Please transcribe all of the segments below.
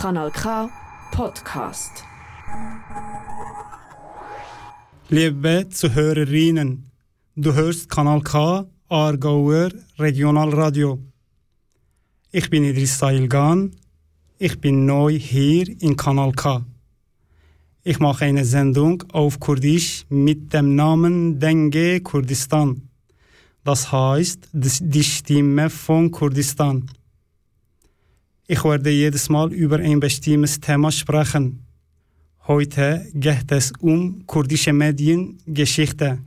Kanal K Podcast. Liebe Zuhörerinnen, du hörst Kanal K, Aargauer Regionalradio. Ich bin Idris Sailgan. Ich bin neu hier in Kanal K. Ich mache eine Sendung auf Kurdisch mit dem Namen Denge Kurdistan. Das heißt die Stimme von Kurdistan. Ich werde jedes Mal über ein bestimmtes Thema sprechen. Heute geht es um kurdische Mediengeschichte.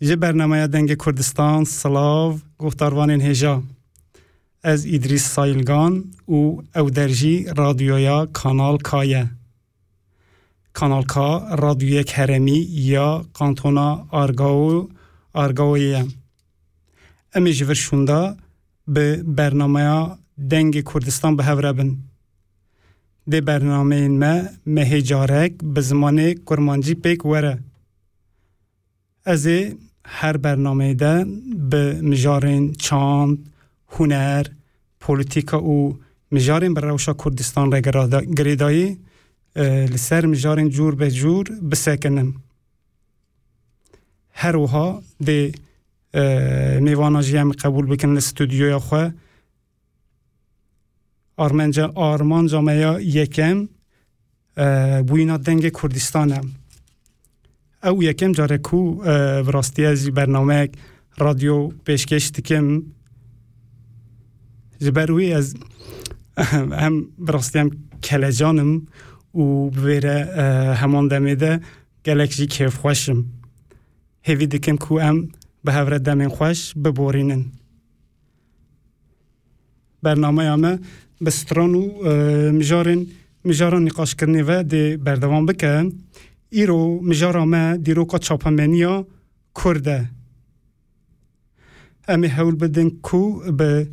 ji bernamaya dengê Kurdistan Silav guhdarvanên hêja ez İdris Sayilgan û ew radyoya Kanal K. Kanal K radyoyek heremî ya kantona Argao Argaoyê ye. Em ê به برنامه دنگ کردستان به هوره بن. دی برنامه این ما مهیجارک به زمان کرمانجی پیک وره. از هر برنامه ده به مجارین چاند، هنر، پولیتیکا او مجارین بر روشا کردستان را گریدایی لسر مجارین جور به جور بسکنن هر وها دی میوانا جیم قبول بکن استودیوی خواه آرمانجا آرمان جامعه یکم بوینا دنگ کردستانم او یکم جاره کو براستی از برنامه رادیو پیشکش دکم جبروی از هم براستی هم کلجانم و بویره همان دمیده گلک جی کیف خوشم هیوی دکم کو ام به هفره دمین خوش ببورینن برنامه همه به ستران و مجارن مجاران نقاش کرنی و دی بردوان بکن ایرو مجارا ما دیروکا چاپمنیا کرده امی هول بدن کو به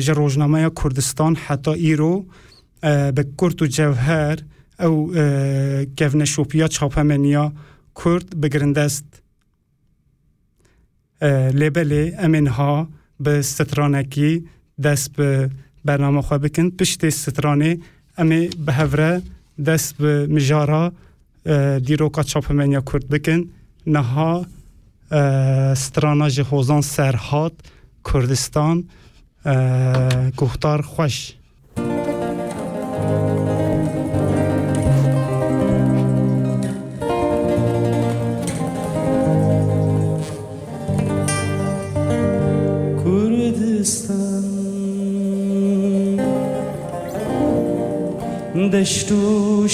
جروجنامه کردستان حتی ایرو به کرد و جوهر او گفن شوپیا چاپمنیا کرد بگرنده است لیبلی امین ها به سترانکی دست به برنامه خواه بکن. پشت سترانه امی به هفره دست به مجارا دیروکا چاپمنیا کرد بکن. نها سترانا جی خوزان سرحات کردستان گفتار خوش دشت و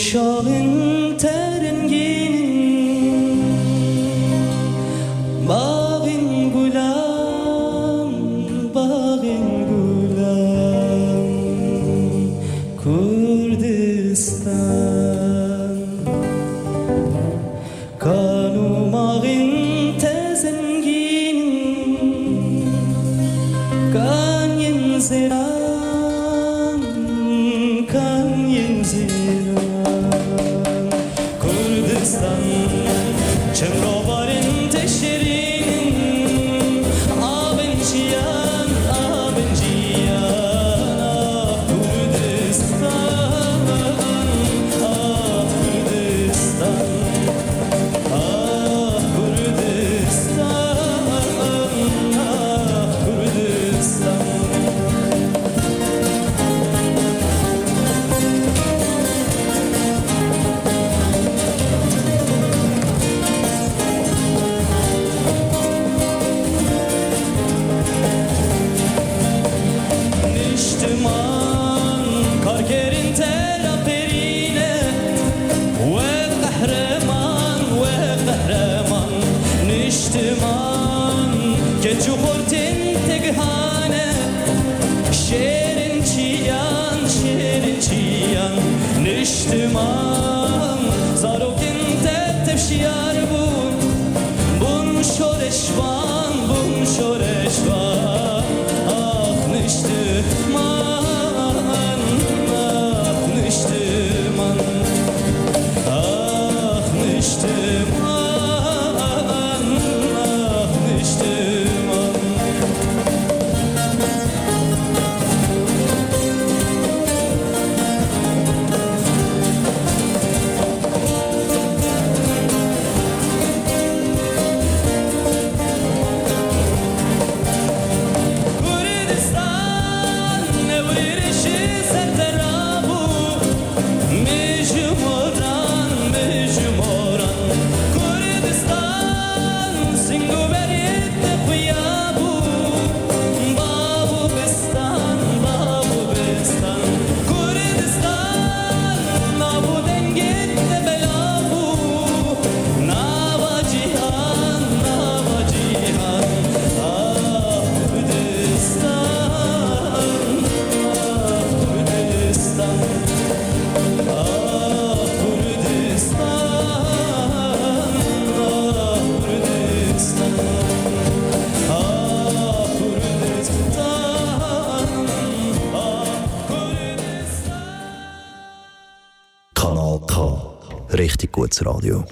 Radio.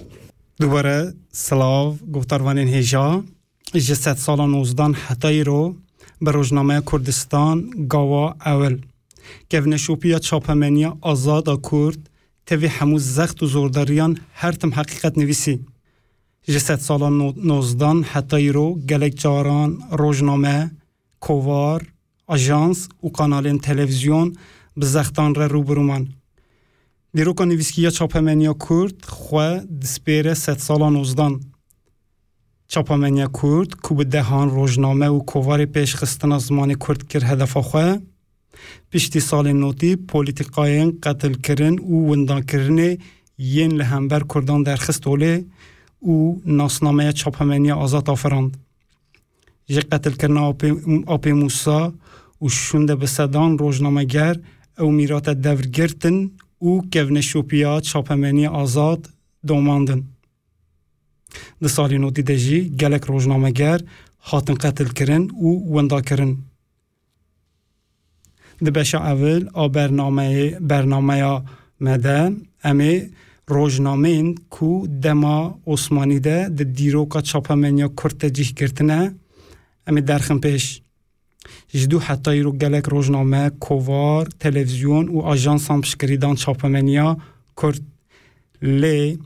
دوباره سلاو گفتاروانین هیجا. جسد سال 19 حتایی رو به روزنامه کردستان گاوا اول. گونشوپیا چاپمنیا آزاد کرد توی هموز زخت و زورداریان هر تم حقیقت نویسی. جسد سال 19 حتایی رو گلک جاران روزنامه کووار آژانس و کانال تلویزیون به زختان را روبرومان دیروکا نویسکیا چاپمنیا کرد خو دسپیره ست سالا نوزدان چاپمنیا کرد کو به دهان روزنامه و کووار پیش خستن زمان کرد کر هدف خو پشتی سال نوتی پولیتیقاین قتل کرن و وندان کرن ین لهمبر کردان در خستوله و ناسنامه چاپمنیا آزاد آفراند جه قتل کرن آپی موسا و شونده به صدان روزنامه û kevneşopiya çapemeniya azad domandin. Di salên notî de jî gelek rojnameger hatin qetilkirin û windakirin. Di beşa evil a bernameyê bernameya me de em ê rojnameyên ku dema Osmanî de di dîroka çapemeniya Kurd tecih girtine em ê derxin pêş. جدو حتی رو گلک روزنامه کووار تلویزیون و آژانس هم پشکریدان چاپمنیا کرد لی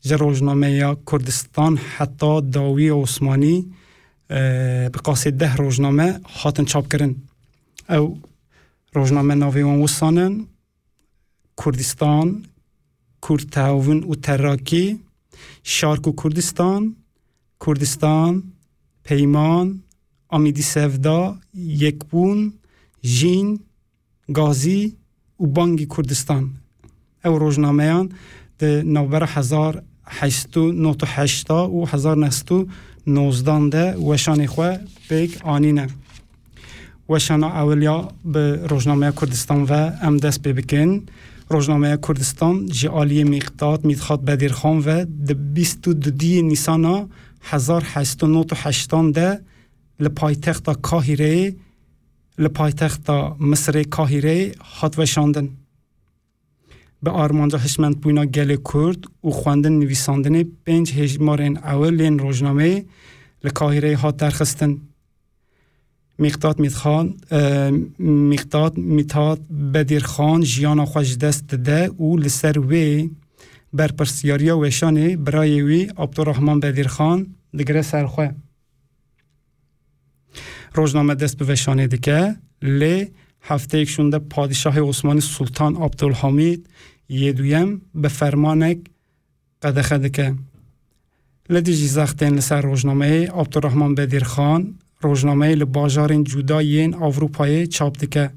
ج روزنامه یا کردستان حتی داوی عثمانی به قاسی ده روزنامه هاتن چاپ کرن او روزنامه ناوی وان وسانن کردستان کرد تعاون پیمان امیدی سفدا یکبون جین گازی و بانگی کردستان او روزنامهان ده نوبر هزار هشتو نوتو هشتا و هزار نستو نوزدان ده وشان خواه بیگ آنینه وشان اولیا به روزنامه کردستان و ام دست ببکن روزنامه کردستان جی آلی مقداد میدخواد بدیر خان و ده بیستو دو دی نیسانا هزار هشتو نوتو هشتان ده لپایتخت کاهیره لپایتخت مصر کاهیره هات وشاندن به آرمانجا هشمند بوینا گل کرد و خواندن نویساندن پنج هجمارین اول لین روزنامه لکاهیره هات درخستن مقداد میتخان مقداد میتاد بدیر خان جیانا خوش دست ده و لسر وی بر پرسیاریا وشانه برای وی عبدالرحمن بدیر خان دگره سرخواه روزنامه دست به وشانه دیگه. لی هفته یکشونده پادشاه عثمانی سلطان عبدالحمید یه دویم به فرمانک قدخه دکه لدی جیزاختین لسر روزنامه عبدالرحمن بدیر خان روزنامه لباجارین جدایین اروپای چاپ دکه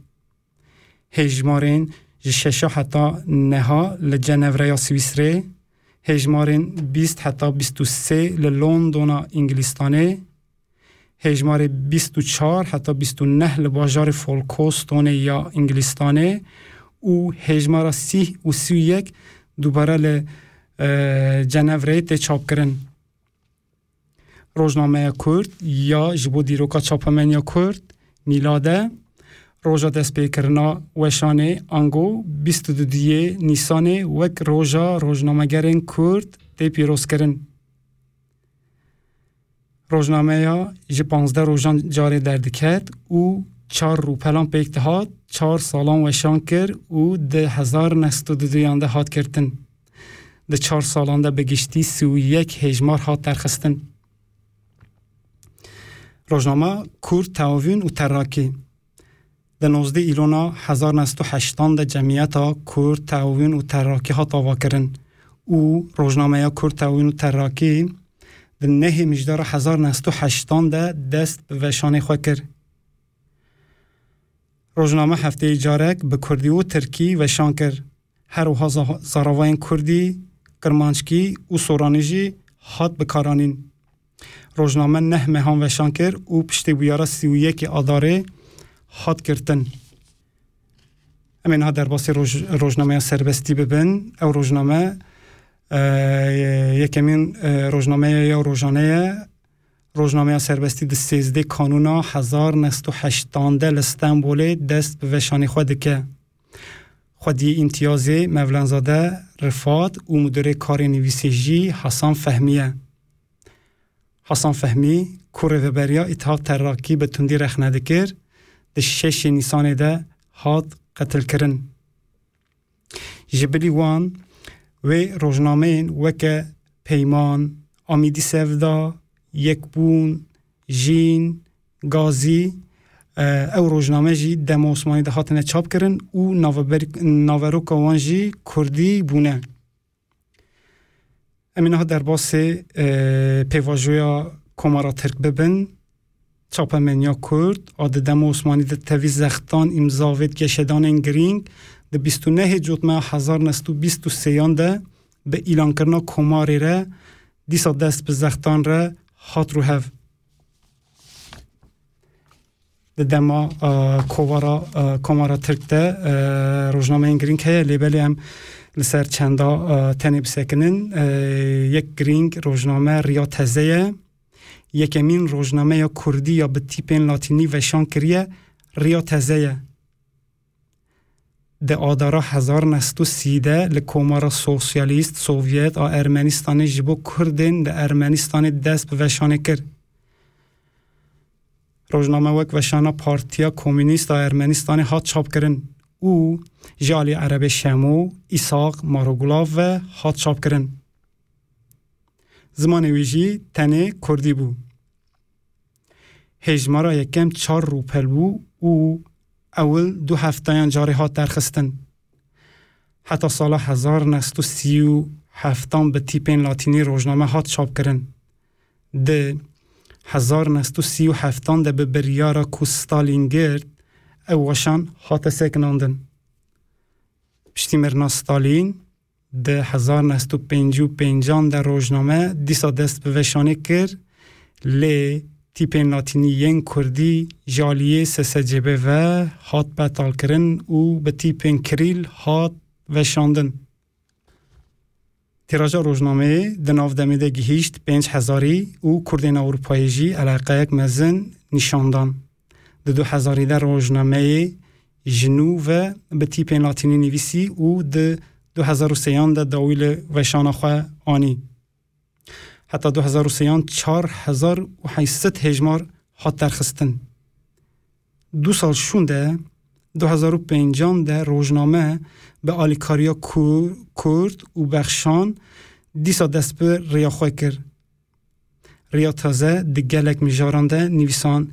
هجمارین ششا حتی نها لجنوره یا سویسره. هجمارین بیست حتی بیست و سه انگلیستانه هجمار 24 حتی 29 لباجار فولکوستونه یا انگلیستانه و هجمار 30 و 31 دوباره ل جنوره ته چاپ کرن روزنامه کرد یا جبو دیروکا چاپمن یا کرد میلاده روژا دست پیکرنا وشانه انگو 22 دیه نیسانه وک روژا روزنامه گرن کرد تی پیروز کرن روزنامه یا جی پانزده روزان جاری در دکت او چار رو پلان پیک دهات چار سالان وشان کر او ده هزار نست و دویانده هات کردن. ده چار سالان ده بگشتی سی و یک هجمار درخستن. روزنامه کور تاوین و تراکی. ده نوزده ایلونا هزار نست و هشتان ده جمعیت ها کور تاوین و تراکی ها تاوا کرن او روزنامه یا کور تاوین و تراکی ده نه مجدار هزار نستو هشتان ده دست به وشانه خواه کر. روزنامه هفته جارک به کردی و ترکی وشان کر. هر وها زاراوین کردی، کرمانچکی و سورانیجی هات بکارانین. روزنامه نه مهان وشان کر و پشتی بیاره سی و یکی آداره هات کرتن. امین ها در باسی روزنامه سربستی ببین او روزنامه یکمین روزنامه یا روزانه روزنامه سربستی د سیزده کانونا هزار نست و هشتانده لستنبوله دست به وشانی خود که خودی امتیاز مولانزاده رفات و مدیر کار نویسیجی حسان فهمیه. حسان فهمی کوره بریا اتحاد تراکی به تندی رخ ندکر ده شش نیسان ده هات قتل کرن جبلی وان و روزنامه وک پیمان آمیدی سفدا یک بون جین گازی او روزنامه جی دم عثمانی ده هاتنه چاپ کرن او ناورو کوان جی کردی بونه. امینه ها در باس پیواجویا کمارا ترک ببن چاپ منیا کرد آد دم عثمانی ده توی زختان امزاوید گشدان انگرینگ ده 29 جوتمه هزار نستو 23 ده به ایلان کرنا کماری را دیسا دست به زختان را هات رو هف. ده دما کوارا کمارا ترک ده روزنامه انگرینگ هیا لیبلی هم لسر چندا تنی بسکنن. یک گرینگ روزنامه ریا تزه یکمین روزنامه یا کردی یا به تیپین لاتینی وشان کریه ریا تزه ده آدارا هزار نستو سیده لکومارا سوسیالیست سوویت آ ارمنیستان جبو کردین ده ارمنیستان دست به وشانه کرد. روزنامه وک وشانا پارتیا کمونیست آ ارمنیستان هات چاپ کرن. او جالی عرب شمو ایساق ماروگلاو و هات چاپ کرن. زمان ویجی تنه کردی بو. هجمارا یکم چار روپل بو. او اول دو هفتایان جاری هات درخستن حتی سال هزار نست و سی و هفتان به تیپین لاتینی روزنامه هات چاپ کرن ده هزار نست و سی و هفتان ده به بریارا کو ستالین گرد او وشان هات سکناندن پشتی مرنا ستالین ده هزار نست و پنج و پنجان ده روزنامه دیسا دست به وشانه کر لی تیپین لاتینی ین کردی جالیه سسجبه و هات بطال کرن و به تیپین کریل هات وشاندن تیراژا روزنامه د ناو دمیده گهیشت پنج هزاری و کردین اروپایی جی علاقه یک مزن نشاندان د دو هزاری در روزنامه جنو و به تیپین لاتینی نویسی و د دو هزار و سیان ده داویل وشان خواه آنی حتی دو هزار و سیان چار هزار و حیست هجمار هات درخستن دو سال شونده دو هزار و پنجان ده روزنامه به آلیکاریا کرد و بخشان دیسا دست به ریا خواه کر ریا تازه ده گلک میجارانده نویسان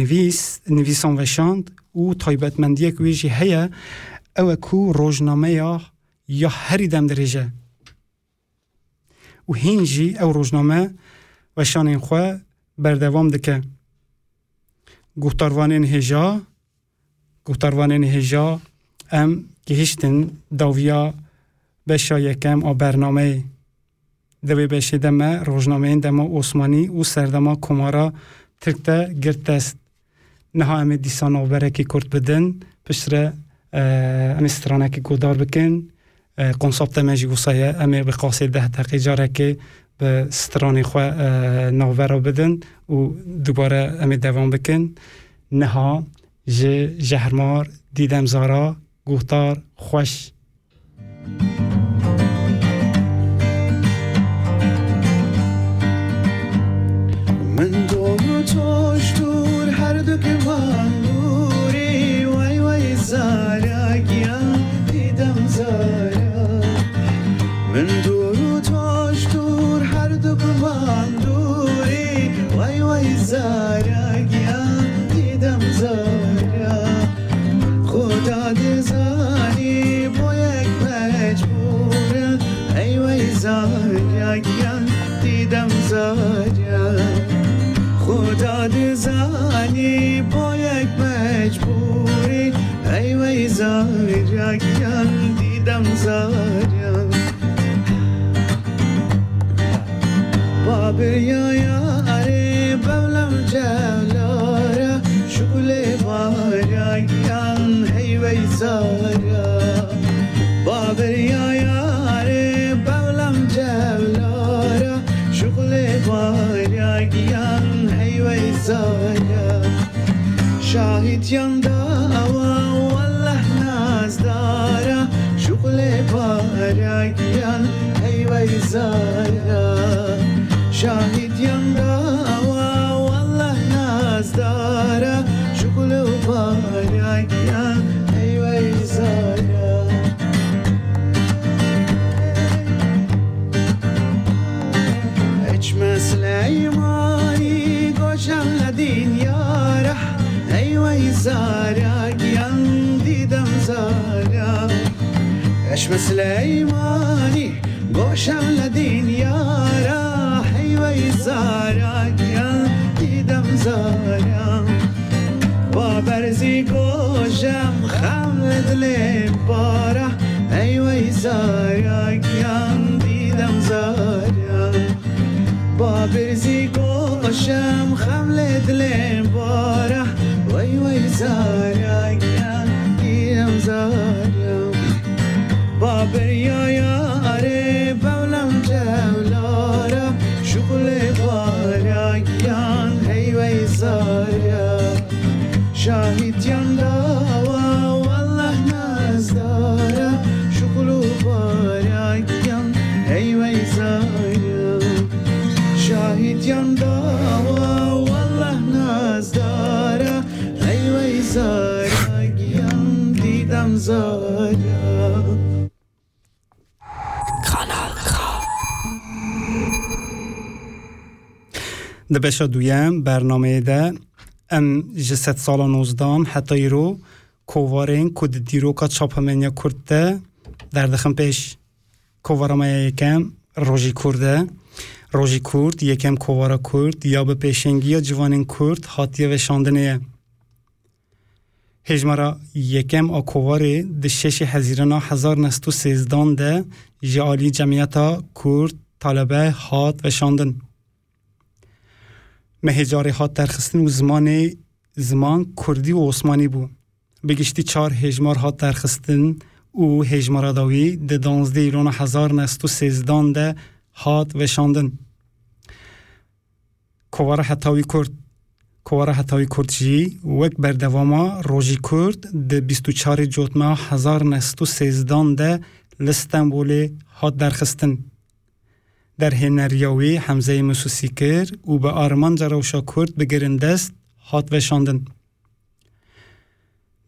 نویس نویسان وشاند و تایبتمندی کویجی هیا او کو روزنامه یا یا هری دم درجه و هینجی او روزنامه وشان این خواه بردوام دکه گفتاروانین هجا گفتاروانین هجا ام گهشتن داویا بشا یکم آ برنامه دوی بشه دمه روزنامه دمه عثمانی و سردما کمارا ترکته گرد است نها امی دیسان آبره که کرد بدن پشتره امی سترانه که گودار بکن کنسپت من جی گوسایه امیر به قاصده تقی جاره که به سترانی خواه بدن و دوباره امي دوام بکن نها جي جهرمار دیدم زارا گوهتار خوش زی گوشم خملت لباره ایوی زارک یم دیدم زارک با برزی گوشم خملت لباره ویوی زارک یم دیدم زارک با بریا یاره بولم جولاره شغل بارک یم هیوی زارک شاهی ده بشه دویم برنامه ده. ام جسد سال نوزدان حتی رو کووارین کد دیروکا چاپمنیا کرده. در دخم پیش کووارما یکم روژی کرده. روژی کرد یکم کووارا کرد. یا به پیشنگی یا جوانین کرد. حاتیه و شاندنه. هجمارا یکم آ کوواری ده شش هزیرنا هزار نستو سیزدان ده. جعالی جمعیتا کرد طالبه هات و شاندن. مهجاری هات درخستن و زمان زمان کردی و عثمانی بو بگشتی چار هجمار هات درخستن و هجمارا داوی ده دانزده ایران هزار نست و سیزدان ده هات و شاندن کوارا حتاوی کرد کوارا حتاوی کرد جی وک بردواما روژی کرد ده بیستو چار جوتما هزار نست و سیزدان ده لستنبول هات درخستن در هنریاوی حمزه مسوسی کرد و به آرمان جروشا کرد بگرن دست هات وشاندن.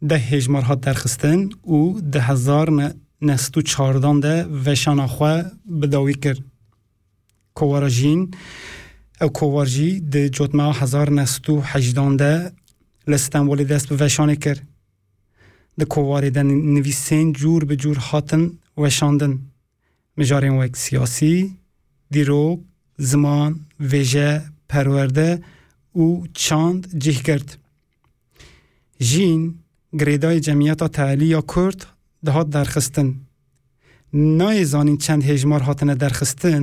ده هجمار هات درخستن و ده هزار ن- نستو چاردان ده وشان خواه بداوی کرد. کوارا جین او کوار جی ده جوتما هزار نستو حجدان ده لستنبولی دست به وشانه کرد. ده کواری ده نویسین جور به جور هاتن وشاندن. مجارین وک سیاسی، دیروک زمان ویژه پرورده او چاند جه کرد. جین گریدای جمعیت تعالی یا کرد دهات درخستن. نای زانین چند هجمار هاتنه درخستن.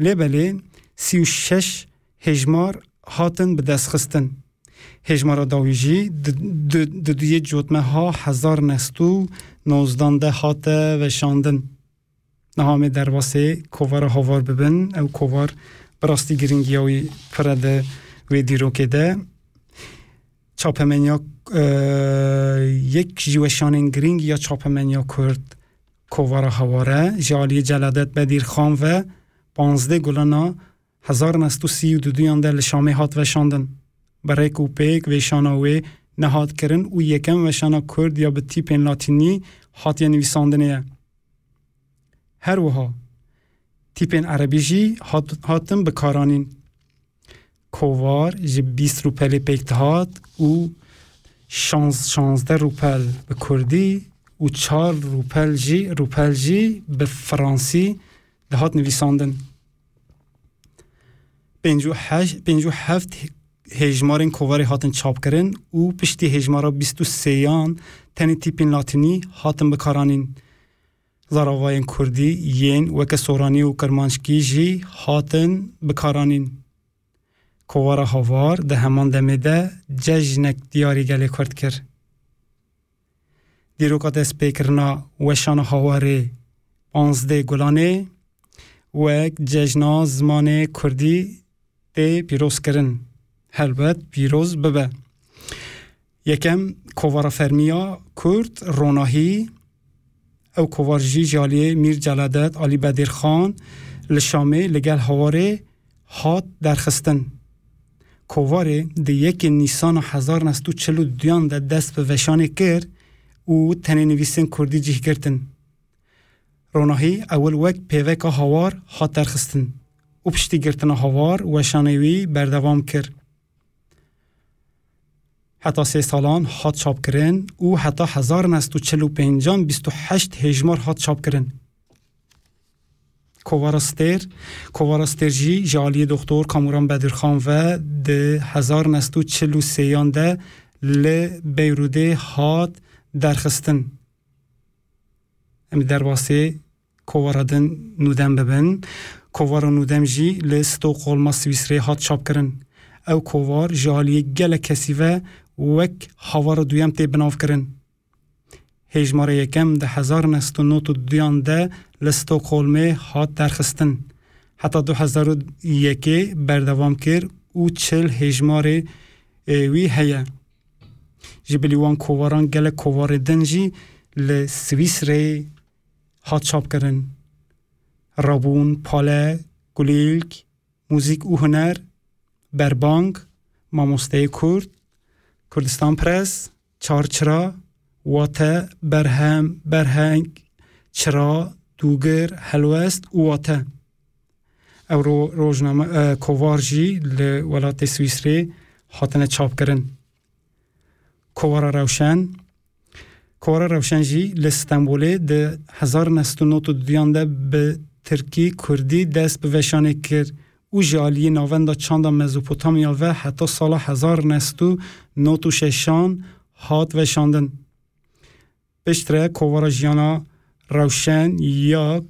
لیبلی سی و شش هجمار هاتن به دست خستن. هجمارا داویجی د دوی جوتمه ها هزار نستو نوزدانده هاته و شاندن نهامه در واسه کووار هاوار ببن. او کووار براستی گرینگیاوی پرده و دیروکه ده. چاپمنیا یک جیوشان گرینگ یا چاپمنیا کرد کووار هاواره. جالی جلادت بدیر خان و پانزده گلنا هزار نستو سی و دو دویان در لشامه هات و شاندن. برای کوپیک و شاناوی نهاد کرن و یکم و شانا کرد یا به تیپین لاتینی هات یا نویساندنه. هر وها تیپین عربی جی هات هاتم بکارانین کووار جی 20 روپل پیکت هات و شانز شانزده روپل به کردی و چار روپل جی روپل جی به فرانسی ده هات نویساندن. پنجو, هش پنجو هفت هجمارین کوواری هاتن چاپ کرن و پشتی هجمارا زراوایین کردی یین وکه سورانی و کرمانشکی هاتن بکارانین. کوارا هاوار ده همان دمه ده ججنک دیاری گلی کرد کر. دیروکات اسپیکرنا وشان هاواری پانزده گلانه وک ججنا زمان کردی ده پیروز کرن. هلبت پیروز بب. یکم کوارا فرمیا کرد روناهی، او کووار جی جالیه میر جلادت علی بدیر خان لشامه لگل هواره هات درخستن کوواره ده یک نیسان هزار نستو چلو دیان ده دست به وشانه کرد و تنه نویسن کردی جیه گرتن روناهی اول وک پیوک هوار هات درخستن و پشتی گرتن هوار وشانوی بردوام کرد حتی سه سالان هات چاپ کرن. و حتی هزار نست و چلو پینجان بیست و هشت هجمار هات چاپ کرن. کووارستر کووارستر جی جالی دکتر کاموران بدرخان و ده هزار نست و چلو سیان ده ل بیروده هات درخستن. ام در واسه کوواردن نودم ببن. کووار نودم جی ل ستوکهلم سوئیسری هات چاپ کرن. او کووار جالی گله کسی و وەک هاوارە دویم تێ بناوکردن. هێژمارە یەکەم دە 1992یان de li Stokholmê hat derxistin. Heta 2001 berdevam kir û çil hêjmarê wî heye. Ji bilî wan kovaran gelek kovarê din jî li Swîsreyê hat çapkirin. Rabûn, pale, gulîlk, mûzik û huner, berbank, mamosteyê Kurd, کوردستان پرس چارچرا واته برهم برهنگ چرا دوگر هلوست واته او رو روزنامه کوارجی ل ولات سوئیسری هاتنه چاپ کردن کوارا روشن کوارا روشن جی ل استانبول د 1992 دیان ده به ترکی کردی دست به وشانه کرد او جالی ناوندا چاندا مزوپوتامیا و حتی سال 1992 notuşeşan hat ve veşandin. Piştre kovarajyana rewşen ya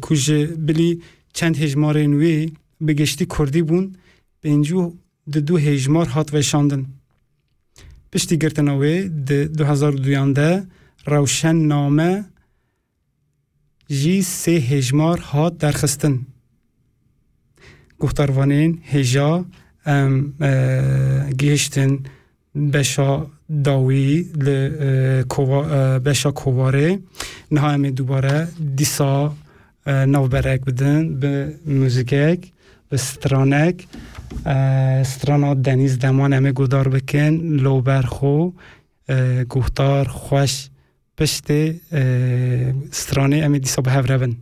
kujbilî e, çend hejmarên wê bi geştî Kurdî bûn pêncû di du hejmar hat veşandin. Piştî girtina wê di 2002 de rewşen name jî sê hejmar hat derxistin. Guhdarvanên heja ام گیشتن بشا داوی بشا کوواره نها امی دوباره دیسا نو برک بدن به موزیکک به سترانک سترانا دنیز دمان امی گودار بکن لو برخو گفتار خوش پشت سترانه امی دیسا به Kanal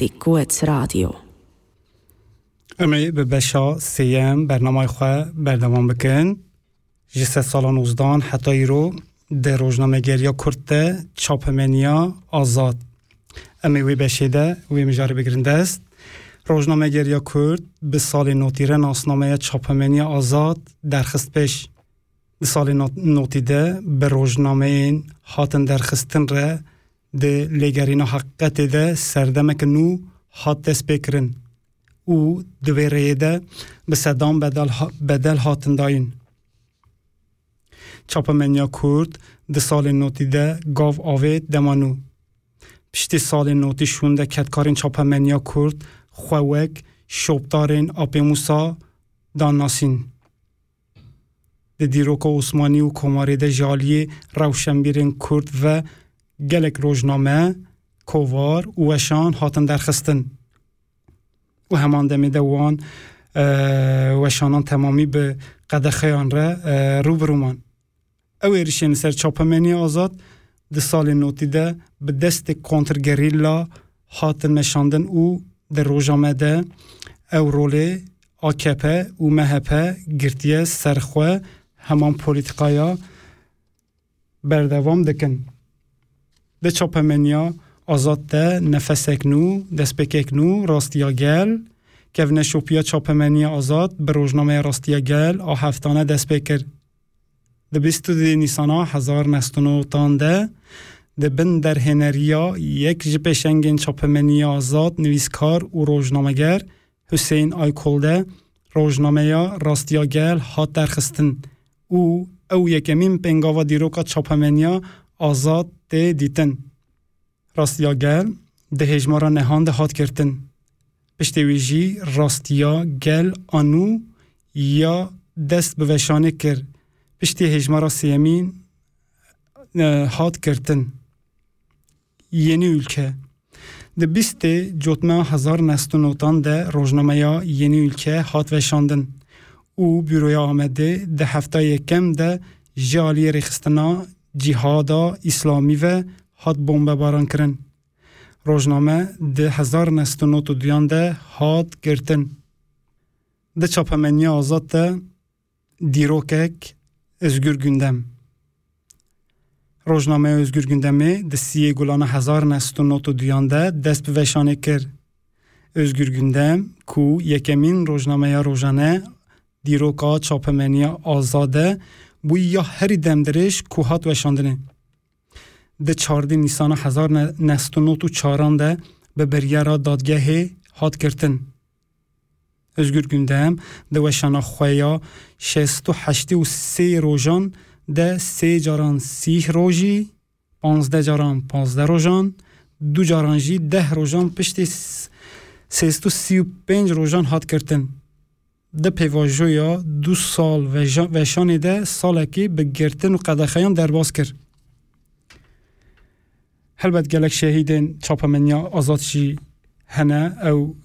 Richtig gutes Radio. امی به بشا سیم برنامه خواه بردوان بکن جسه سال 19 حتی ایرو در روزنامه گریا کرده چاپمنیا آزاد امی وی بشیده وی مجاره بگرنده است روزنامه گریا کرد به سال نوتیره ناسنامه چاپمنیا آزاد درخست پیش به سال نوتیده به روزنامه هاتن درخستن ره ده لگرین حقیقت ده سردمک نو دست بکرن او دوی ده به صدام بدل, بدل هاتن داین. چاپمنیا کرد ده سال نوتی ده گاو آوید دمانو. پشتی سال نوتی شونده کتکارین چاپمنیا کرد خوک شوبدارین آپیموسا دان ناسین. ده دیروک عثمانی و کماری ده جالی روشنبیرین کرد و گلک روزنامه کووار و وشان هاتن درخستن. و همان دمی دوان وشانان تمامی به قدخیان را رو برومان. او ایرشین سر چاپمنی آزاد ده سال نوتی ده به دست کنترگریلا هاتن نشاندن او در روژامده او روله آکپه و مهپه گرتیه سرخوه همان پولیتقایا بردوام دکن. ده چاپمنیا آزاد ده نفسک نو دست نو راستیا گل که نشوپیا چاپمنی آزاد به روزنامه راستیا گل آ هفتانه دست بکر ده بیستو دی نیسانا هزار نستونو تانده ده بن در هنریا یک جپ شنگین چاپمنی آزاد نویسکار و روزنامهگر حسین آیکولده روزنامه راستیا گل هات درخستن او او یکمین پنگاوا دیروکا چاپمنیا آزاد tê dîtin rastiya gel di hejmara nehan de hat girtin piştê wê jî rastiya gel anû ya dest bi veşanê kir. Piştî hejmara sêyemîn hat girtin yeni ülke. Di bîstê cotmeya hezar nestunotan de rojnameya yeni ülke hat veşandin. Û Büroya Amedê di hefta yekem de ji aliyê rêxistina cihada İslami ve hat bombebaran kirin. Rojname di hezar nestinot û duyan de hat girtin. Di çapemeniya azad de dîrokek özgür gündem. Rojname özgür gündemi di siyê gulana hezar nestinot duyan de dest bi kir. Özgür gündem ku yekemîn rojnameya rojane dîroka çapemeniya azade بو یا هری دمدرش کوهات و شاندنه ده چارده نیسان هزار نست و نوت و چاران ده به بریارا دادگه هات کرتن ازگر گنده هم ده وشانا خویا شست و هشتی و سی روژان ده سی جاران سی روژی پانزده جاران پانزده روژان دو جاران جی ده روژان پشتی سیست و سی و پنج روژان هات کرتن د پیواژویا دو سال و شان ده سالکی به گرتن و قدخیان درباز کرد. هلبت گلک شهیدین چاپمنیا آزادشی هنه او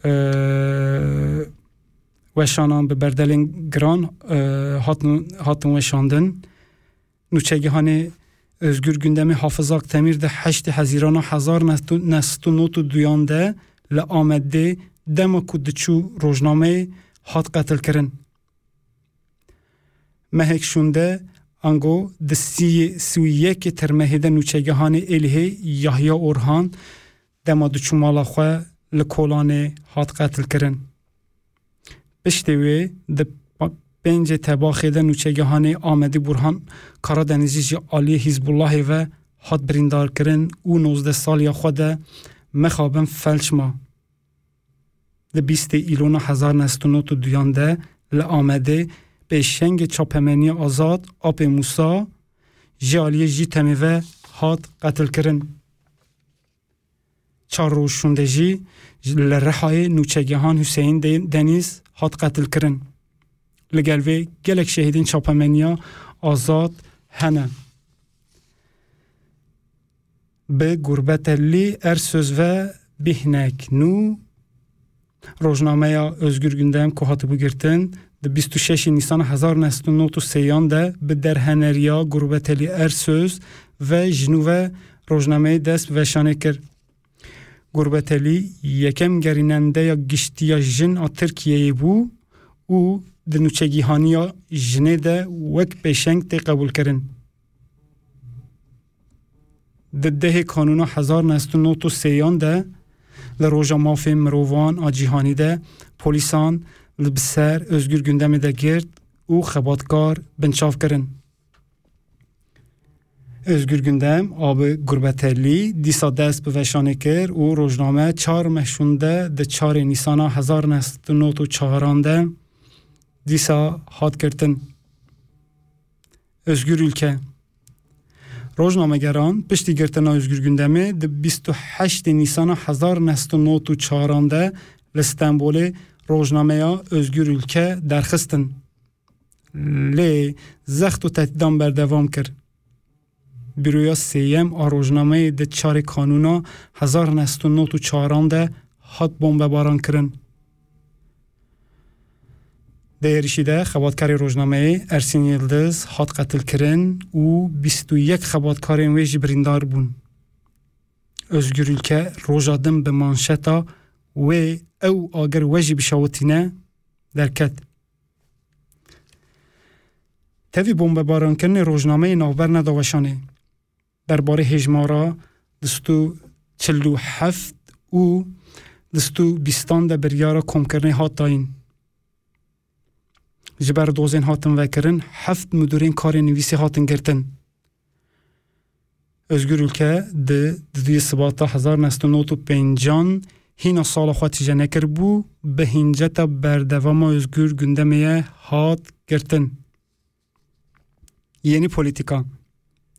وشانان به بردلین گران هاتن, هاتن وشاندن نوچگهان özgür gündemi hafızak temirde heşti hezirana hezar nestu notu duyan de le amedde dema ku diçu rojnameyê hat qetil kirin. Mehek şunde ango di Sûyiyekê termehê de nûçegehanê Êlihê Yahya Orhan dema du çûmala xwe li kolanê hat qetil kirin. Piştê wê di pêncê tebaxê de nûçegehanê Burhan Karadenizî ji aliyê ve hat birîndar kirin û nozdeh saliya xwe de mexabin felçma li bîstê îlona hezar nestûnot û duyan de li Amedê pêşengê çapemeniya azad apê Musa ji aliyê jî temê ve hat qetilkirin. Çar rojûndê jî li Rihayê nûçegehan Hüseyin Deniz hat qetilkirin. Li gel vê gelek şehidên çapemeniya azad hene. Bi gurbetellî er söz ve bihnek nû Rožnameja Özgür Gündem ku hatibû girtin 26 Nisan 1993 de bi derheneriya Gurbeteli Ersöz ve jinûve rojnameyê dest veşanê kir. Gurbeteli yekem gerînendeya giştiya jin a Tirkiyeyê bû û di nûçegîhaniya jinê de wek pêşeng tê qebûl kirin. Di dehê kanûna 1993 de Li roja mafên mirovan a cîhanî de polîsan li biser özgür gündemê de girt û xebatkar binçav kirin. Özgür Gündem abi Gurbetellî dîsa dest bi veşanê kir û rojname çar meşûnde di çarê Nîsana hezar nest not û çaran de dîsa hat girtin. Özgür ülke Rojnamegeran piştî girtina özgür gündemê di 28 Nîsana hezar nest not û çaran de li Stenbolê özgür ülke derxistin. Lê zext û tehdîdan berdevam kir. Bîroya sêyem a rojnameyê di çarê kanûna hezar nest û not û çaran de hat bombebaran kirin. دەیریشیدا خەباتکاری ڕۆژنامەیە ئەرسین یلدز هات قەتلکردن و 21 خەباتکارێن وێژی بریندار بوون. ئۆزگر ülke ڕۆژادم بە مانشەتا wê ew agir we jî bişawtîne derket. Tevî bombebarankirinê rojnameyê navberna daweşanê. Derbarê hêjmara distû çil û heft û distû bîstan de biryara komkirinê hat dayîn. Ji ber dozên hatin vekirin heft müdürên karê nivîsê hatin. Özgür ülke di diviyê sibata hezar nest not û pêncan hîna sala xwe tîje nekir bû bi berdevama özgür gündemê hat girtin. Yeni politika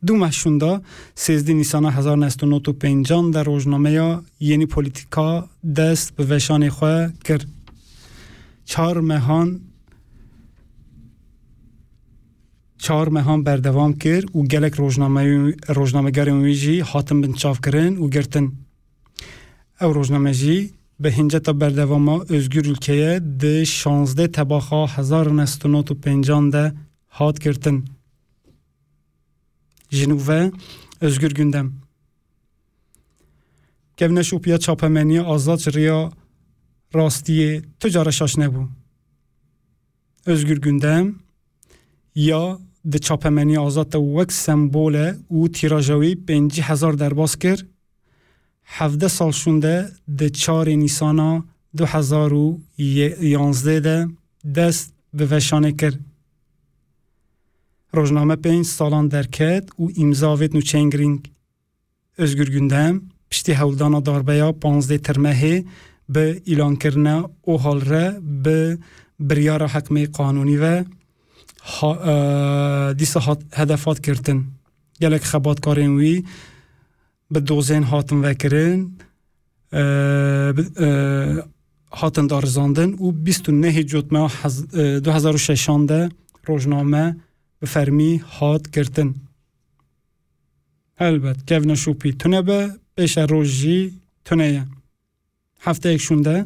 Du meşûnda sêzdî nîsana hezar nest û not û pêncan de yeni politika dest bi veşanê xwe kir. Çar mehan çar mehan berdevam kir û gelek rojnamegerên wî jî hatin bin çavkirin û girtin. Ew rojname jî bi hinceta berdevama özgür ülkeye di şanzdê tebaxa hezar nest û pêncan de hat girtin. Jinûve özgür gündem. Kevne şopiya çapemeniya azad ji rêya rastiyê tu cara şaş nebû. Özgür gündem ya د چاپمنی آزاد وک سمبول او تیراژوی پنجی هزار درباز کرد هفده سال شونده د چار نیسانا دو هزار و یانزده ده دست به وشانه کرد روزنامه پنج سالان درکت و امزاویت نو چنگرینگ özgür gündem piştî hewldana darbeya panzdê tirmehê bi îlankirina o halre bi biryara hekmê qanûnî ve dîsa hedefat kirtin. Gelek xebatkarên wî bi dozên hatin vekirin hatin darizandin û bîst û nehê cotmeya 2006 de rojname bi fermî hat girtin. Helbet kevne şûpî tune be pêşe roj jî tune ye. Hefteyek şûn de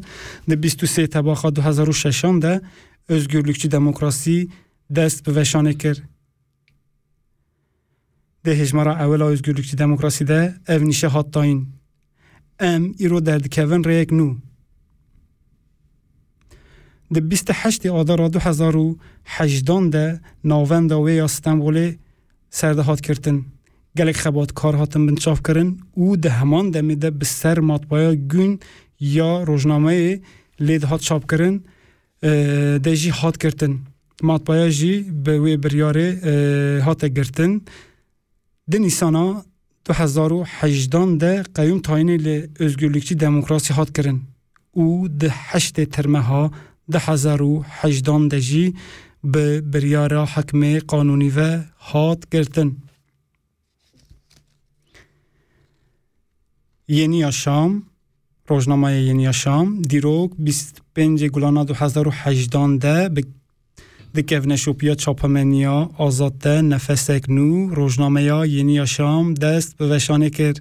di bîst û sê tebaxa 2006 de özgürlükçü demokrasî dest bi veşanê kir. Di hêjmara ewela özgürlükçü demokrasî de ev nîşe hat. Em îro derdikevin rêyek nû. Di 28 adara 2018 de navenda wê ya Stenbolê serdehat kirtin. Gelek xebatkar hatin bin çavkirin û di heman demê de bi ser matbaya gün ya rojnameyê lê dihat çapkirin de jî hat kirtin. Matbaya jî bi wê biryarê hate girtin. Di Nîsana 2018 de qeyûm tayinê li özgürlükçü demokrasî hat kirin û di heştê tirmeha 2018 de jî bi biryara hekmê qanûnî ve hat girtin. Yeniya Şam Rojnamaya Yeniya Şam dîrok 25 gulana 2018 de bi دکه نشوبیا چاپمنیا آزاده نفسک نو روزنامه یا یه نیاشام دست به وشانه کرد.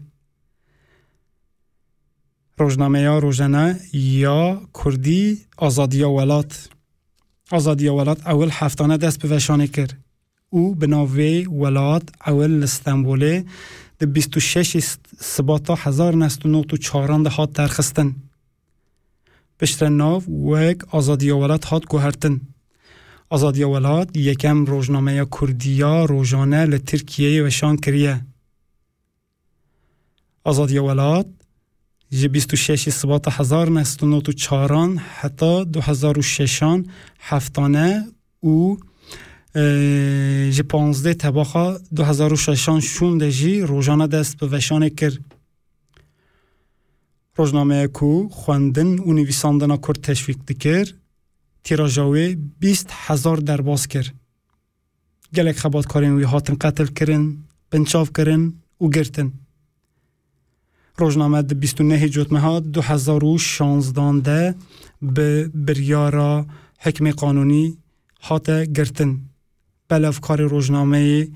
روزنامه یا روزنامه یا کردی آزادی ولاد. آزادی ولاد اول هفتانه دست به وشانه کرد. او بنوی ولاد اول استانبوله در بیست و شش سبتا هزار نصد نو تو چهارانده ها درخستن. پشتر نو و یک آزادیا هات گوهرتن. آزادی ولات یکم روزنامه کردیا روزانه ل ترکیه و شان کریه. آزادی ولات جه 26 سبات 1994 حتی 2006 هفتانه او جه 15 تباخا 2006 شونده جی روزانه دست به وشانه کرد. روزنامه کو خواندن و نویساندن کرد تشویق تیراژاوی 20 هزار درباز کرد. گلک خبات کارین وی هاتن قتل کرن، بنچاف کرن و گرتن. روزنامه ده 29 جوتمه ها 2016 ده به بریارا حکم قانونی هات گرتن. بلف کار روزنامه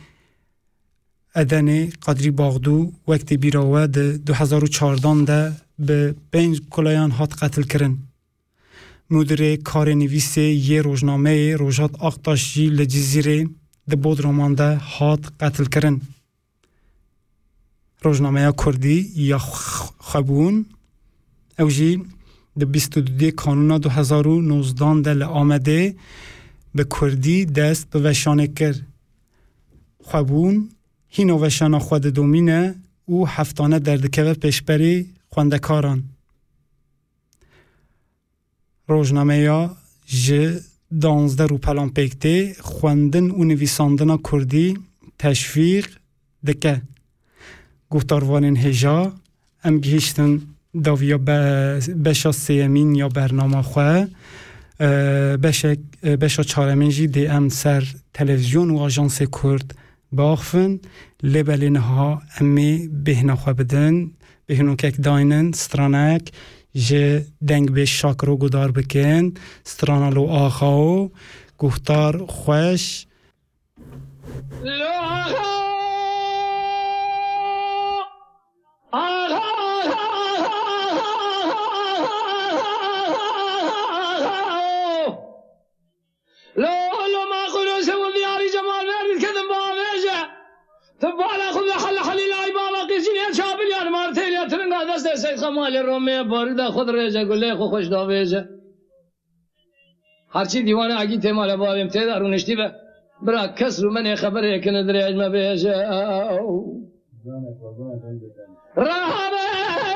ادنی قدری باغدو وقت بیراوه ده 2014 ده به پنج کلایان هات قتل کرن. مدیر کار نویس یه روزنامه روژات آقتاش جی لجزیره ده بود رومانده هات قتل کرن. روزنامه کردی یا خبون او جی ده 22 کانون 2019 دل آمده به کردی دست به وشانه کرد. خبون هینو وشانا خود دومینه او هفتانه دردکوه پیشبری خوندکاران. روزنامه یا ج دانزده رو پلان پیکته خوندن و نویساندن کردی تشویق دکه گفتاروانین هجا ام گیشتن داویا بشا سیمین یا برنامه خواه بشا چارمین جی دی ام سر تلویزیون و آژانس کرد باخفن لبلین ها امی بهنا خواه بدن بهنو کک داینن سترانک جه دنگ به شاکرو گدار بکن سترانا لو آخاو گفتار خوش لو خل يا شابل يا مارتين يا ترنگا دست سيد خمال رومي بارد خود رجا گله خو خوش داويجا هرچی دیوانه اگی تمال بابیم ته درونشتی به. برا کس رو من خبر کنه دریج ما بیجا رهبه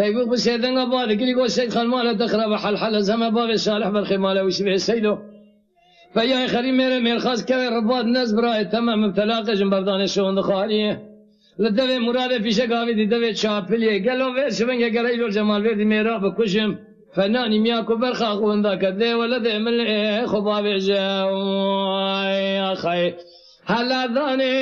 تيبوق بسيدنا قبالي قلي قول سيد خان مالا دخل بحل حل زما بابي صالح برخي مالا وش به سيدو. فيا خري ميرا مير خاص كوي رباط ناس براي تمام مبتلاقة جنبردان شون دخالية لدوي مراد في شقاوي دي دوي شابلية قالوا وير شبنجا قريلو الجمال وير دي ميرا بكشم فناني مياكو برخا قوان ذاك دي ولا دي من خبابي يا خي هلا داني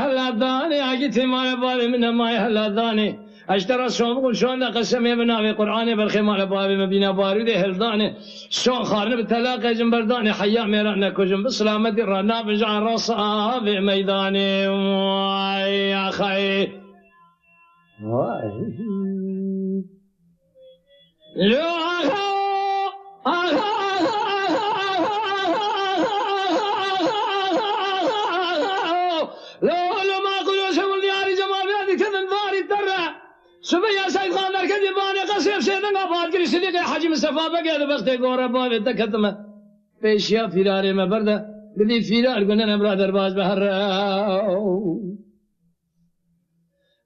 هلا داني عجتي ما بالي من ماي هلا داني اجترى سومك وشون قسم يا بنابي قرآن بالخيم على بابي مدينة بارود هلداني شون خارن بتلاقي جنبرداني حياء ميرانا كجن بسلامة رانا بجع راس في ميداني واي يا خي واي لو أخو أخو بیا سعید خان در که دیوانه قصیب شده يا پاد گریشتی دیگه حجی مصطفی بگه وقتی گوره باوی دکت من پیشیا فیراری من برده. بدی فیرار گونه نبرادر باز به هر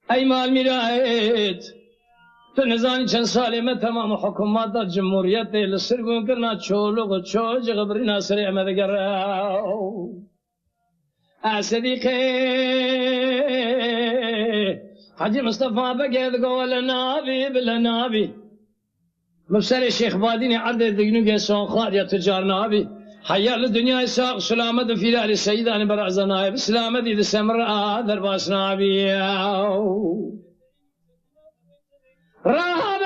ای مال میرایت تو نزانی چند سالی من تمام حکومات در جمهوریت دیل سرگون کرنا چولوگ و چوج غبری ناصری احمد گر صدیقه حجي مصطفى بقيت قول نابي بلا نابي. مبسر الشيخ باديني عرض دقنوك سون خاد يا تجار نابي. حيا الدنيا ساق سلامة في دار السيدان برعز نائب. سلامة دي سمر درباس نابي. رهبه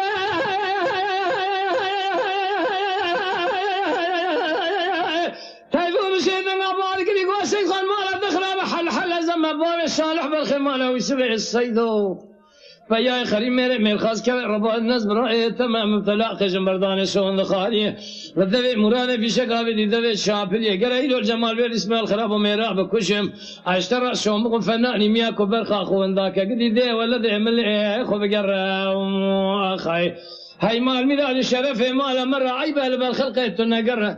بالخمالة ويسبع الصيدو فيا خري مير مير خاص كبر ربا الناس برأي تمام ابتلاء خشم بردان سون دخالية ردبي مراد في شقابي دي دبي شابلية قرأي الجمال بير اسمه الخراب وميرا بكشم اشترى شوم فناني مياكو برخا خون ذاك قدي دي ولا دي من إيه خو بقرا اخاي هاي مال ميلاد الشرف مال مرة عيبة بالخلق تنقره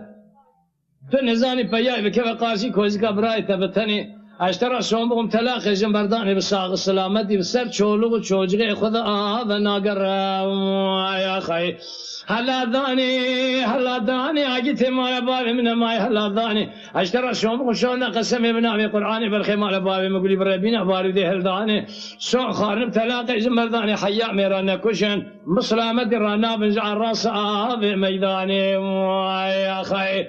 تنزاني بياي بكيف قاسي كوزكا براي تبتني اشترى شوم بقوم تلاقي جنبرداني بالساق السلامتي بسر شولو وشوجغي خذ هذا ناقر يا أخي هلا ذاني هلا ذاني اجيت ما بابي من ماي هلا ذاني اشترى شوم بقوم شلون قسمي بنامي قراني بالخيمة بابي مقولي بربينا باري دي هل ذاني شو خارب تلاقي جنبرداني حيا ميرانا كشن بسلامتي رانا بنجع الراس هذا ميداني يا أخي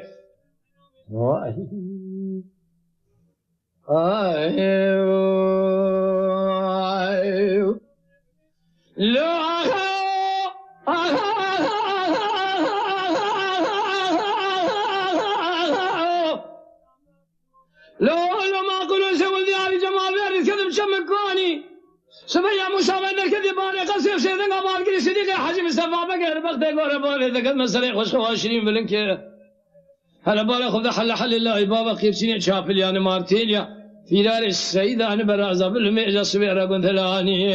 سبيا موسى بين كذب باري قصير شيء ذنقا بارك صديقي حجم سبابة غير بقت يقول باري ذا قد مسري خوش بلنك هلا باري خذ حل حل الله بابا خيب سنين شافل يعني مارتيليا فدار السيدان برازة بالمئزة صبيرة قنثلاني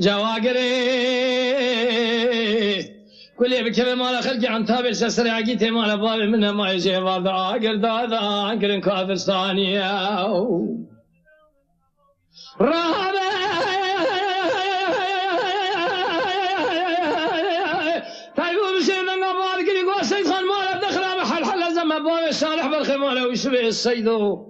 جواقري كل بكم ما لا خلق عن تابع سسر عقيته ما لا باب منها ما يجي بعد عاقر دادا عاقر كافر ثانية رهبه صالح بالخمالة ويشبه الصيدو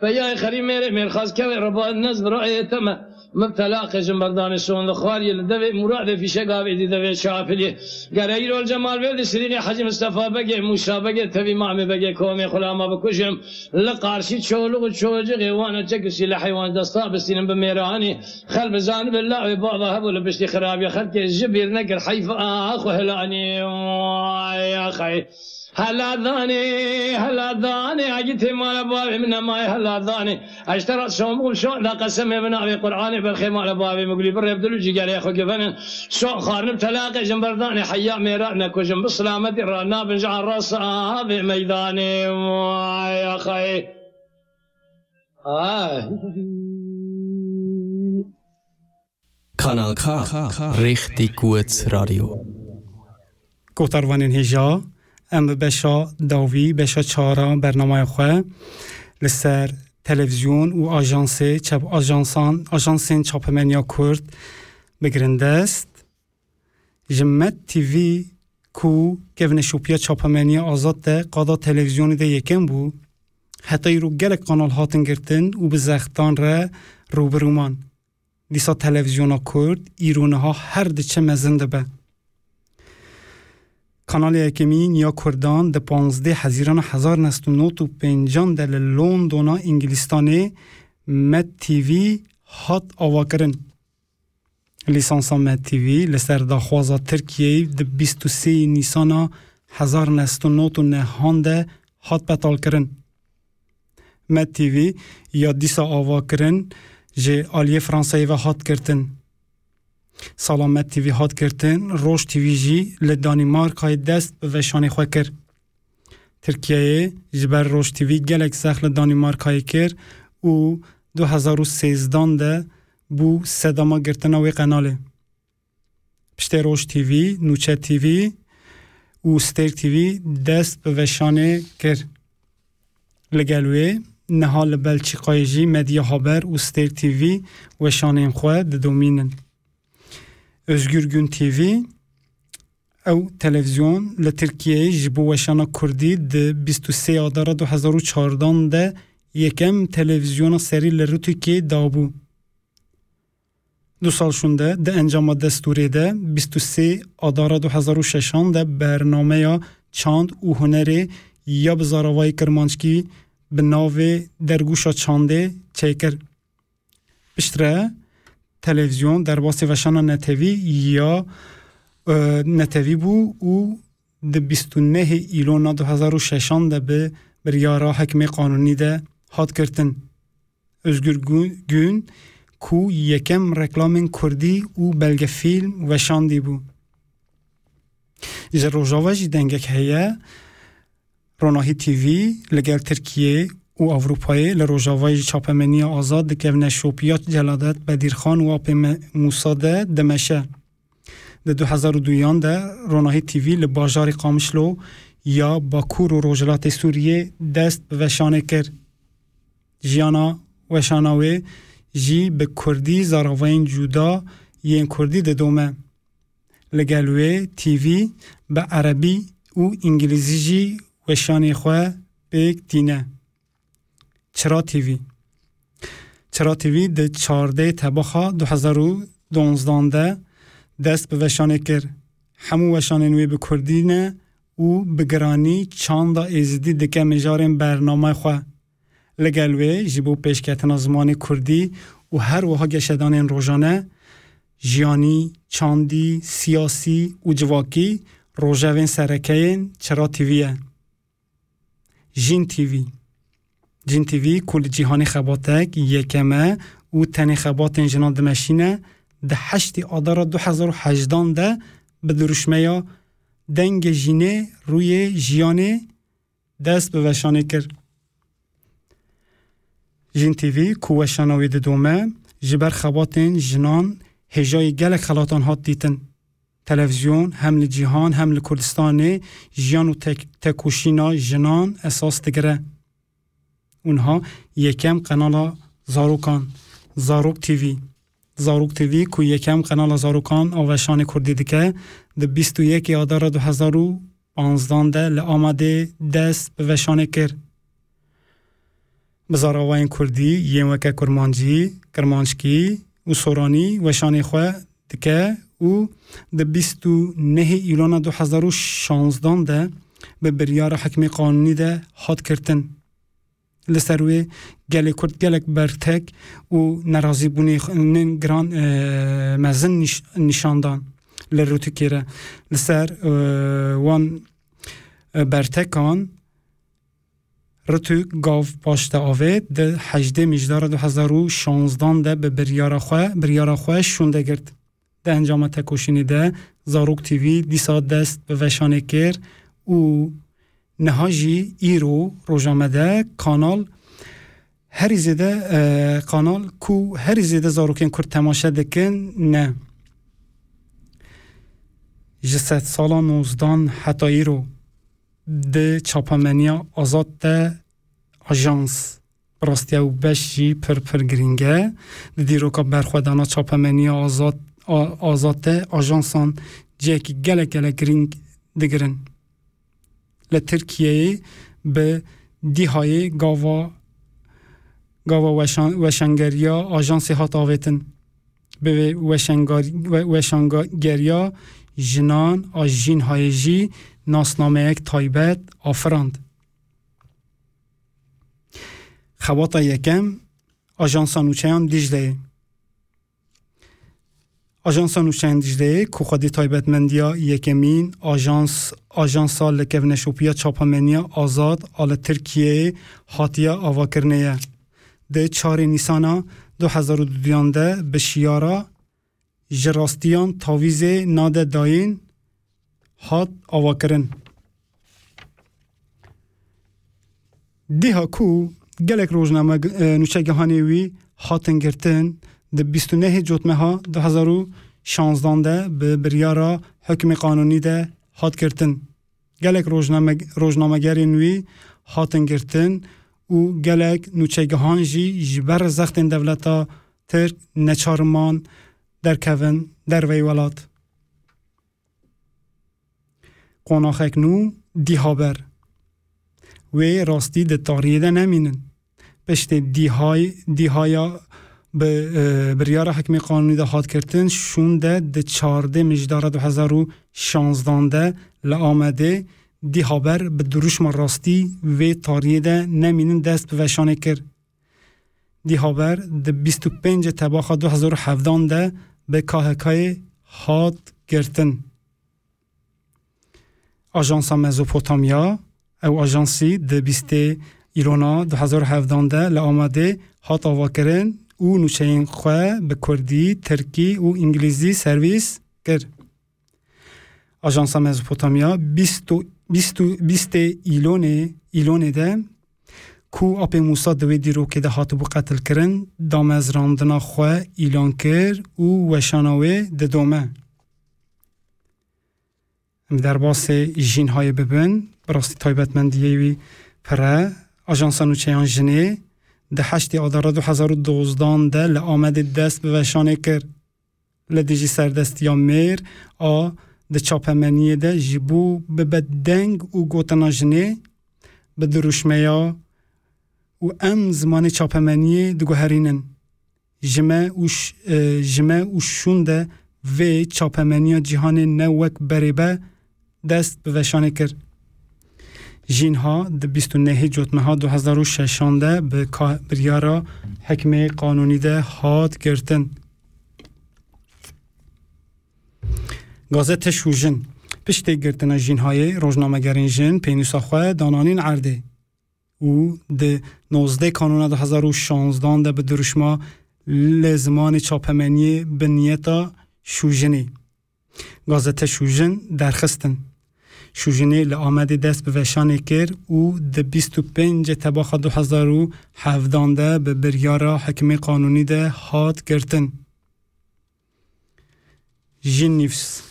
فيا خري ميري مير خاص كوي ربا الناس برأي تما مبتلاق جنبردان سون الخاري الدبي مراد في شقابي دي دبي شافلي قريل الجمال بيد سريني حجم مصطفى بقي موسى بقي تبي مامي بقي كومي خلاما بكشم لقارشي تشولو وتشوجي وأنا تجسي لحيوان دستا بسين بميراني خل بزان بالله بعضها هبو لبشتي خراب يا خلك الجبير نقر حيف اخو هلاني يا أخي هلاداني هلاداني عجيتي مال بابي من ماي هلاداني اشترى سوم شو لا قسم ابن ابي قراني بالخي مال بابي مقلي بر عبد الوجي قال يا اخو قفن شو خارن تلاقي جنبرداني حيا ميرانا كوجن بسلامتي رانا بنجعل راس ابي ميداني يا أخي آه. Kanal K. Richtig gutes Radio. Gut, Arvanin Hija. ام بشا داوی بشا چارا برنامه خواه لسر تلویزیون و آژانس چپ آژانسان آژانسین چاپمنیا کرد بگرنده است جمت تیوی کو گون شوپیا چاپمنیا آزاد ده قادا تلویزیونی ده یکم بو حتی رو گلک قانال هاتن گرتن و به زختان را روبرومان دیسا تلویزیونا کرد ایرونه ها هر دچه مزنده به کانال یکمین یا کردان ده پانزده حزیران هزار نست و پنجان دل لندونا انگلیستانه مد تیوی هات آوا کرن لیسانسا مد تیوی لسر داخوازا ترکیه ده بیست و سی نیسانا هزار نست و نهان ده هات بتال کرن مد تیوی یا دیسا آوا کرن جه آلیه فرانسایی و هات کرتن سلامت تیوی هات کردن روش تیوی جی لدانیمارک های دست به وشانی خواه کر ترکیه جبر روش تیوی گلک سخ لدانیمارک های کر و 2013 ده بو صداما گرتن وی قناله پشته روش تیوی نوچه تیوی و ستیر تیوی دست وشانه کر لگلوه نهال بلچی جی مدیا هابر و ستیر تیوی وشانه خواه دومینن Özgür Gün TV او تلویزیون لترکیه جبو وشانا کردی ده 23 آدارا 2014 ده یکم تلویزیون سری لرو ترکیه دابو دو سال شونده ده انجام دستوری ده 23 آدارا 2006 ده برنامه یا چاند و هنری یا بزاروای کرمانچکی به ناو درگوشا چانده چیکر پشتره تلویزیون در باسی وشان نتوی یا نتوی بو او ده 29 ایلونا 2006 ده به بریارا حکم قانونی ده هات کرتن özgür gün ku yekem reklamên Kurdî û belge fîlm weşandî bû. Ji rojava jî dengek heye Ronahî TV li gel Tirkiye اوروپایی اوروپای لروجاوای چاپمنی آزاد دکونه شوپیات جلادت بدیرخان و آپ موساده دمشه ده دو هزار و دویان ده روناهی تیوی لباجار قامشلو یا باکور و روجلات سوریه دست وشانه کرد. جیانا وشاناوی جی به کردی زاراوین جودا یین کردی ده دومه. لگلوی تیوی به عربی و انگلیزی جی وشانه خواه بیک دینه چرا تیوی؟ چرا تیوی؟ ده چارده تبخا دو هزارو دونزدانده دست به وشانه کر همو وشانه نوی به کردی نه او به گرانی چاند ایزدی دکه مجارین برنامه خوا. لگلوه جیبو پیشکتن آزمان کردی او هر وها گشدان این روزانه جیانی چاندی سیاسی او جواکی روزوین سرکه این چرا تیویه. جین تیوی. جین تیوی کل جیهانی خباتک یکمه او تنی خبات انجنان دمشینه ده هشتی آدارا دو هزار و هجدان ده به درشمه یا دنگ جینه روی جیانه دست به وشانه کرد جین تیوی کو وشانوی ده دومه جبر خبات جنان هجای گل خلاطان هات دیتن تلویزیون هم لجیهان هم لکردستانه جیان و تکوشینا جنان اساس دگره اونها یکم کانال زاروکان زاروک تیوی زاروک تیوی کو یکم کانال زاروکان آوشان کردی دکه ده 21 آدار 2015 ده لآماده دست به وشانه کرد بزاراوین کردی یه وکه کرمانجی کرمانشکی و سورانی وشانه خواه دکه او د 29 ایلان 2016 ده به بریار حکم قانونی ده حاد کرتن لسر وی گلک کرد گلک برتک و ناراضی بونی نین گران مزن نشاندان لروتو کیره لسر وان برتکان رتو گاو پاشته آوید ده هجده مجدار دو هزار و شانزدان ده به بریار خواه بریار خواه شونده گرد. ده انجام تکوشینی ده زاروک تیوی دیسا دست به وشانه کر و de kanal herî zêde kanal ku herî zêde zarokên Kurd temaşe dikin ne. Ji sed sala nozdan heta îro di çapameniya azad de ajans rastiya û beş jî pir pir giring e di dîroka berxwedana çapameniya azad azad de ajansan ciyekî gelek gelek giring digirin. ل ترکیه به دیهای گاوا گاوا وشان وشانگریا آجان هات آویتن به وشانگر وشانگریا جنان آجین هایجی ناسنامه یک تایبت آفرند خواهد تا یکم آجان سانوچه هم Ajansa nûçeyan Dijleyê. Ajansa nûçeyan Dijleyê ku xwedî taybetmendiya yekemîn ajans ajansa li kevneşopiya çapameniya azad a li Tirkiyeyê hatiye avakirinê. Di çarê Nîsana 2022 de bi şiyara ji rastiyan tavîzê nade dayîn hat avakirin. Dîha ku gelek rojname nûçegehanê wî hatin girtin د بیست نهی ها 2016 هزارو شانزده به بریارا حکم قانونی ده هات کردن. گلک روزنامه روزنامه گرینوی هات کردن. او گلک نوچه گانجی جبر زختن دولت ترک نچارمان در کون در ویولات. کنخک نو دی هبر. وی رصدی در تاریخ دنیمینن. پشته دی های دی های به بریار حکمی قانونی ده هات کردن. شونده ده چارده مجداره دو هزار و شانزدانده لآمده دی هابر به دروش ما راستی و تاریه ده نمینن دست به وشانه کر دی هابر ده بیست و پنج تباخ دو هزار و ده به کاهکای هات کردن آجانس مزوپوتامیا او آجانسی ده بیسته ایرونا دو هزار و هفتان ده لآمده هات آوا ترکی و انگلیزی سرویس کرد. آژانس مزوپوتامیا 20 ایلونه ایلونه ده کو اپ موسا دوی دیرو که ده هاتو بو قتل کرن دام از راندنا خواه ایلان کر و وشاناوه ده دومه. در باس جین های ببن براستی تایبت من دیوی پره آژانس نوچیان جنه ده هشتی آدارا دو هزار و دوزدان ده لآمد دست به وشانه کرد. لدیجی سردستی یا میر آ ده چاپمنیه ده جبو به بدنگ و گوتنا جنه به دروشمه یا و ام زمان چاپمنیه دگو هرینن. جمع و, ش... جمع و شونده و چاپمنیه جهان نوک بریبه دست به وشانه کرد. جین ها ده 29 جوتمه ها 2006 ده به بریارا حکمه قانونی ده هات گرتن. گازت شوژن پشت گرتن جین های روزنامه جن پینوسا خواه دانانین عرده و ده 19 کانون 2016 ده به درشما لزمان چاپمنی به نیتا شوژنی. گازت شوژن درخستن. شوژنی لآمد دست به وشانه کرد و ده 25 تباخ 2017 ده به بریارا حکم قانونی ده هات گرتن. جین نیفس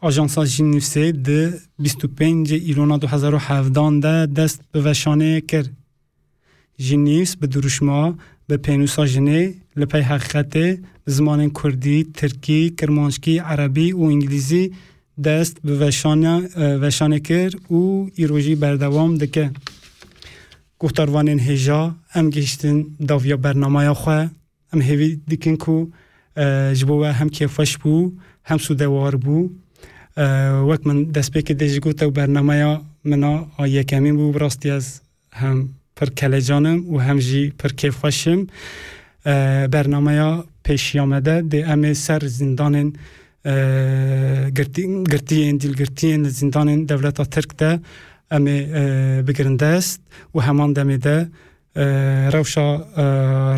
آژانسا جین نیفسه ده 25 ایلونا 2017 ده دست به وشانه کرد. جین نیفس به دروشما به پینوسا جنه لپی حقیقت زمان کردی، ترکی، کرمانشکی، عربی و انگلیزی دست به وشانه, وشانه کرد و ایروژی بردوام دکه. گفتاروانین هجا ام گشتن داویا برنامه خواه ام هیوی دیکن کو جبوه هم کیفش بو هم سودوار بو. وقت من دست دیج گوته و برنامه منا آیه کمی بو براستی از هم پر کله جانم و هم جی پر کیف خوشم برنامه پیشی آمده دی ام سر زندان girtiyên dîlgirtiyên li zindanên devleta Tirk de em ê bigirin dest û heman demê de rewşa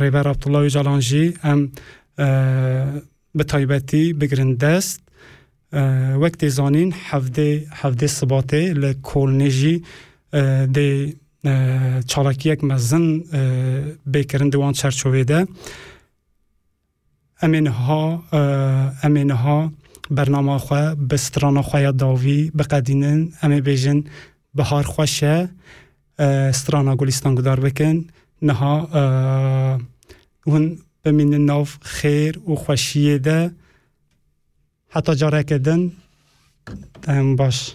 Rêber Abdullah Calan jî em bi taybetî bigirin dest wek tê zanîn hevdê hevdê sibatê li kolnê jî dê çalakiyek mezin bêkirin diwan çerçovê de. Em ê niha em ê niha برنامه خواه به ستران خواه داوی بقدینن امی بیجن بهار خوشه ستران گلستان گدار بکن. نها اون بمین ناف خیر و خوشیه ده. حتی جاره کدن باش